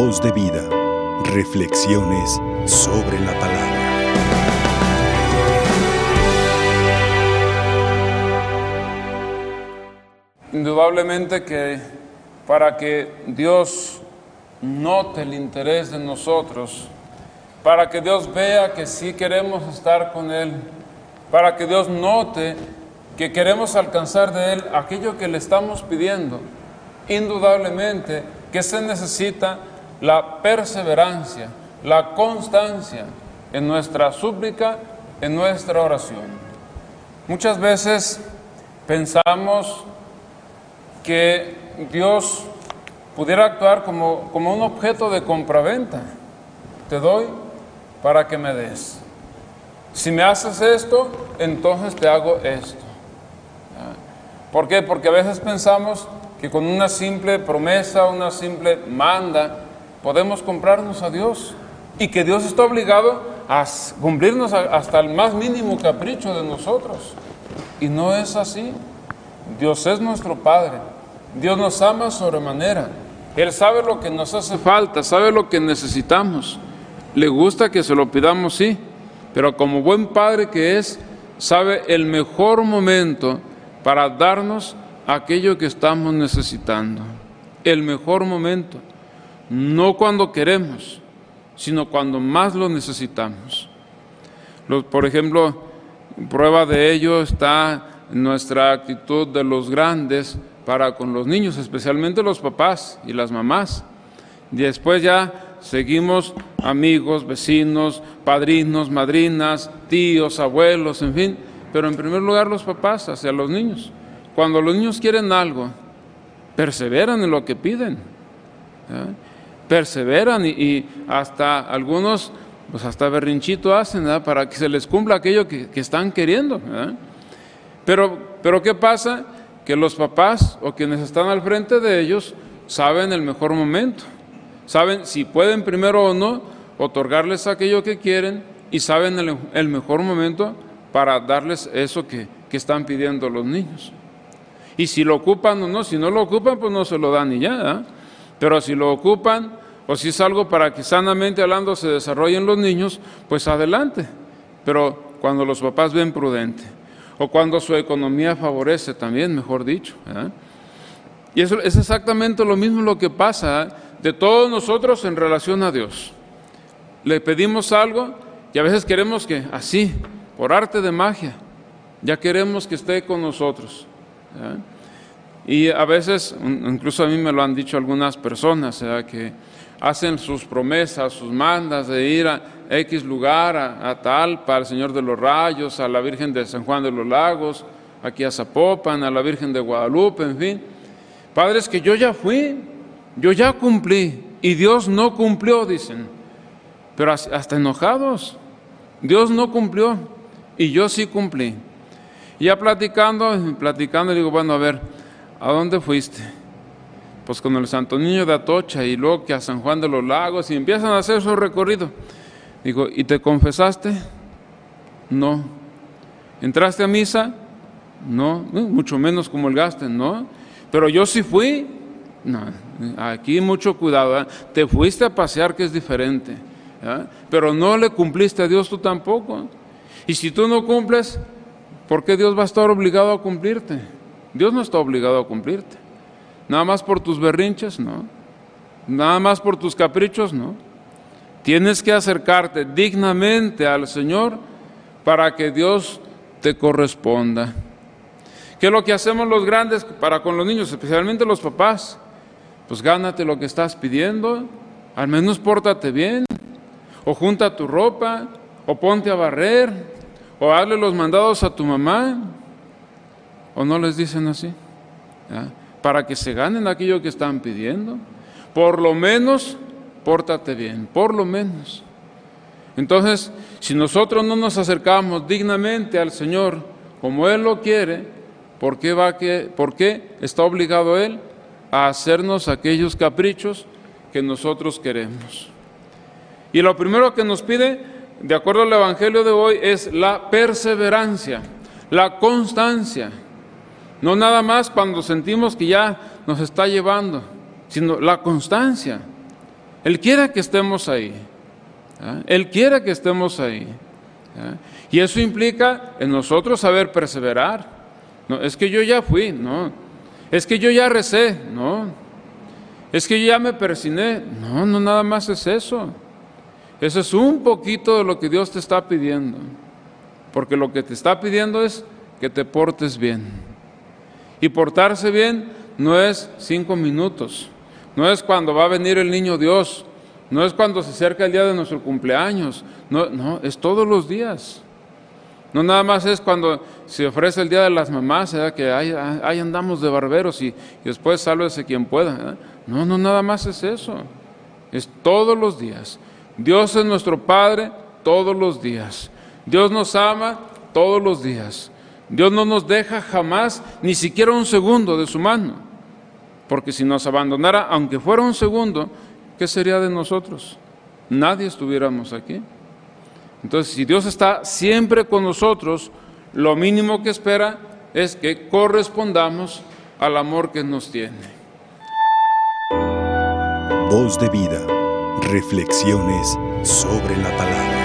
Voz de vida. Reflexiones sobre la palabra. Indudablemente que para que Dios note el interés de nosotros, para que Dios vea que sí queremos estar con Él, para que Dios note que queremos alcanzar de Él aquello que le estamos pidiendo, indudablemente que se necesita la perseverancia, la constancia en nuestra súplica, en nuestra oración. Muchas veces pensamos que Dios pudiera actuar como, como un objeto de compraventa. Te doy para que me des. Si me haces esto, entonces te hago esto. ¿Por qué? Porque a veces pensamos que con una simple promesa, una simple manda, podemos comprarnos a Dios y que Dios está obligado a cumplirnos hasta el más mínimo capricho de nosotros. Y no es así. Dios es nuestro Padre. Dios nos ama sobremanera. Él sabe lo que nos hace falta, sabe lo que necesitamos. Le gusta que se lo pidamos, sí, pero como buen Padre que es, sabe el mejor momento para darnos aquello que estamos necesitando. El mejor momento, no cuando queremos, sino cuando más lo necesitamos. Por ejemplo, prueba de ello está nuestra actitud de los grandes para con los niños, especialmente los papás y las mamás. Después ya seguimos amigos, vecinos, padrinos, madrinas, tíos, abuelos, en fin, pero en primer lugar los papás hacia los niños. Cuando los niños quieren algo, perseveran en lo que piden. Perseveran y, hasta algunos, pues hasta berrinchito hacen para que se les cumpla aquello que, están queriendo. Pero, pero ¿qué pasa? Que los papás o quienes están al frente de ellos saben el mejor momento. Saben si pueden primero o no otorgarles aquello que quieren y saben el mejor momento para darles eso que, están pidiendo los niños. Y si lo ocupan o no, si no lo ocupan, pues no se lo dan y ya. Pero si lo ocupan, o si es algo para que sanamente hablando se desarrollen los niños, pues adelante. Pero cuando los papás ven prudente, o cuando su economía favorece también, mejor dicho. Y eso es exactamente lo mismo lo que pasa de todos nosotros en relación a Dios. Le pedimos algo y a veces queremos que así, por arte de magia, ya queremos que esté con nosotros. Y a veces, incluso a mí me lo han dicho algunas personas, que hacen sus promesas, sus mandas de ir a X lugar, a, tal, para el Señor de los Rayos, a la Virgen de San Juan de los Lagos, aquí a Zapopan, a la Virgen de Guadalupe, en fin. Padres que yo ya fui, yo ya cumplí, y Dios no cumplió, dicen, pero hasta enojados. Dios no cumplió y yo sí cumplí. Y ya platicando, platicando, digo, bueno, a ver, ¿a dónde fuiste? Pues con el Santo Niño de Atocha y luego que a San Juan de los Lagos y empiezan a hacer su recorrido. Digo, ¿y te confesaste? No. ¿Entraste a misa? No, mucho menos como el ¿no? Pero yo sí fui. No, aquí mucho cuidado. ¿eh? Te fuiste a pasear, que es diferente. ¿eh? Pero no le cumpliste a Dios tú tampoco. Y si tú no cumples, ¿por qué Dios va a estar obligado a cumplirte? Dios no está obligado a cumplirte. Nada más por tus berrinches, no. Nada más por tus caprichos, no. Tienes que acercarte dignamente al Señor para que Dios te corresponda. ¿Qué es lo que hacemos los grandes para con los niños, especialmente los papás? Pues gánate lo que estás pidiendo, al menos pórtate bien, o junta tu ropa, o ponte a barrer, o hazle los mandados a tu mamá, o no les dicen así, para que se ganen aquello que están pidiendo. Por lo menos, pórtate bien, por lo menos. Entonces, si nosotros no nos acercamos dignamente al Señor como Él lo quiere, ¿por qué, va que, ¿por qué está obligado Él a hacernos aquellos caprichos que nosotros queremos? Y lo primero que nos pide de acuerdo al Evangelio de hoy, es la perseverancia, la constancia. No nada más cuando sentimos que ya nos está llevando, sino la constancia. Él quiere que estemos ahí. Él quiere que estemos ahí. Y eso implica en nosotros saber perseverar. No, es que yo ya fui, no. Es que yo ya recé, no. Es que yo ya me persiné. No, no nada más es eso. Eso es un poquito de lo que Dios te está pidiendo. Porque lo que te está pidiendo es que te portes bien. Y portarse bien no es cinco minutos, no es cuando va a venir el niño Dios, no es cuando se acerca el día de nuestro cumpleaños, no, no, es todos los días. No nada más es cuando se ofrece el día de las mamás, que ahí, andamos de barberos y, después sálvese quien pueda. No, no, nada más es eso. Es todos los días. Dios es nuestro Padre todos los días. Dios nos ama todos los días. Dios no nos deja jamás ni siquiera un segundo de su mano. Porque si nos abandonara, aunque fuera un segundo, ¿qué sería de nosotros? Nadie estuviéramos aquí. Entonces, si Dios está siempre con nosotros, lo mínimo que espera es que correspondamos al amor que nos tiene. Voz de vida. Reflexiones sobre la palabra.